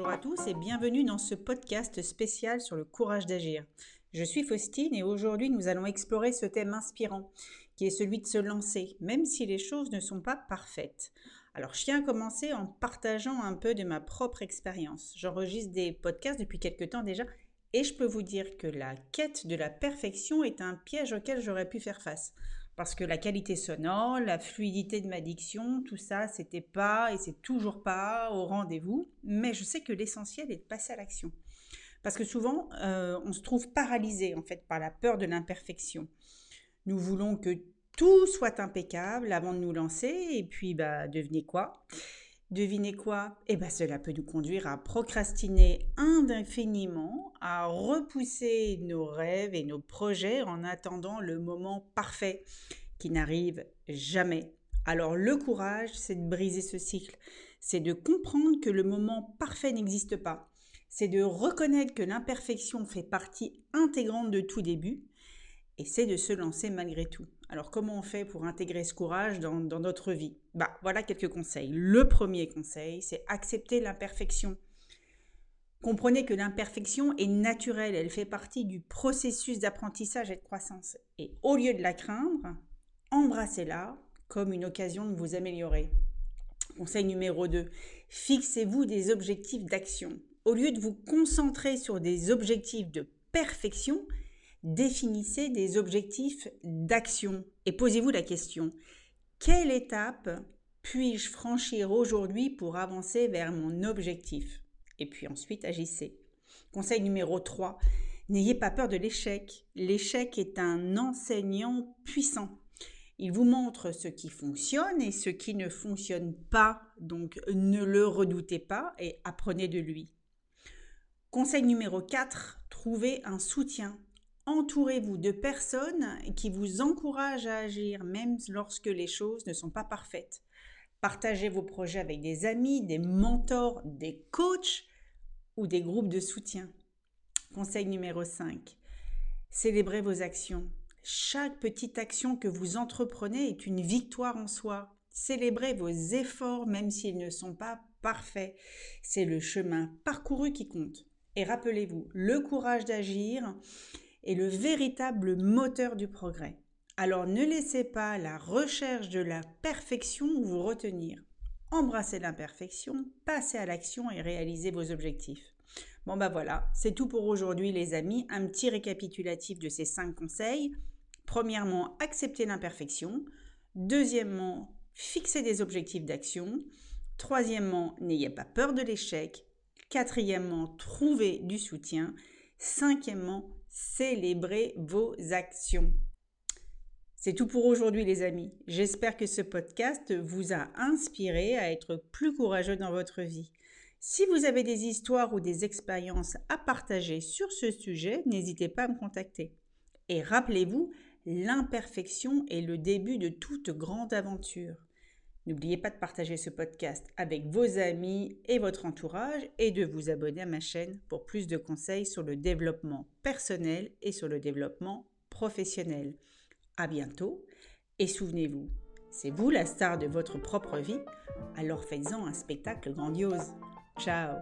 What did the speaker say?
Bonjour à tous et bienvenue dans ce podcast spécial sur le courage d'agir. Je suis Faustine et aujourd'hui nous allons explorer ce thème inspirant qui est celui de se lancer, même si les choses ne sont pas parfaites. Alors je tiens à commencer en partageant un peu de ma propre expérience. J'enregistre des podcasts depuis quelques temps déjà et je peux vous dire que la quête de la perfection est un piège auquel j'aurais pu faire face parce que la qualité sonore, la fluidité de ma diction, tout ça, c'était pas et c'est toujours pas au rendez-vous. Mais je sais que l'essentiel est de passer à l'action. Parce que souvent, euh, on se trouve paralysé en fait par la peur de l'imperfection. Nous voulons que tout soit impeccable avant de nous lancer et puis bah devenez quoi? Devinez quoi? Eh bien, cela peut nous conduire à procrastiner indéfiniment, à repousser nos rêves et nos projets en attendant le moment parfait qui n'arrive jamais. Alors, le courage, c'est de briser ce cycle. C'est de comprendre que le moment parfait n'existe pas. C'est de reconnaître que l'imperfection fait partie intégrante de tout début. Et c'est de se lancer malgré tout. Alors comment on fait pour intégrer ce courage dans, notre vie? Bah voilà quelques conseils. Le premier conseil, c'est accepter l'imperfection. Comprenez que l'imperfection est naturelle, elle fait partie du processus d'apprentissage et de croissance. Et au lieu de la craindre, embrassez-la comme une occasion de vous améliorer. Conseil numéro 2, fixez-vous des objectifs d'action. Au lieu de vous concentrer sur des objectifs de perfection, définissez des objectifs d'action et posez-vous la question, quelle étape puis-je franchir aujourd'hui pour avancer vers mon objectif? Et puis ensuite, agissez. Conseil numéro 3, n'ayez pas peur de l'échec. L'échec est un enseignant puissant. Il vous montre ce qui fonctionne et ce qui ne fonctionne pas, donc ne le redoutez pas et apprenez de lui. Conseil numéro 4, trouvez un soutien Entourez-vous de personnes qui vous encouragent à agir même lorsque les choses ne sont pas parfaites. Partagez vos projets avec des amis, des mentors, des coachs ou des groupes de soutien. Conseil numéro 5. Célébrez vos actions. Chaque petite action que vous entreprenez est une victoire en soi. Célébrez vos efforts même s'ils ne sont pas parfaits. C'est le chemin parcouru qui compte. Et rappelez-vous, le courage d'agir est le véritable moteur du progrès. Alors ne laissez pas la recherche de la perfection vous retenir. Embrassez l'imperfection, passez à l'action et réalisez vos objectifs. Bon bah voilà, c'est tout pour aujourd'hui les amis. Un petit récapitulatif de ces cinq conseils. Premièrement, acceptez l'imperfection. Deuxièmement, fixez des objectifs d'action. Troisièmement, n'ayez pas peur de l'échec. Quatrièmement, trouvez du soutien. Cinquièmement, célébrez vos actions. C'est tout pour aujourd'hui les amis. J'espère que ce podcast vous a inspiré à être plus courageux dans votre vie. Si vous avez des histoires ou des expériences à partager sur ce sujet, n'hésitez pas à me contacter. Et rappelez-vous, l'imperfection est le début de toute grande aventure. N'oubliez pas de partager ce podcast avec vos amis et votre entourage et de vous abonner à ma chaîne pour plus de conseils sur le développement personnel et sur le développement professionnel. À bientôt et souvenez-vous, c'est vous la star de votre propre vie, alors faites-en un spectacle grandiose. Ciao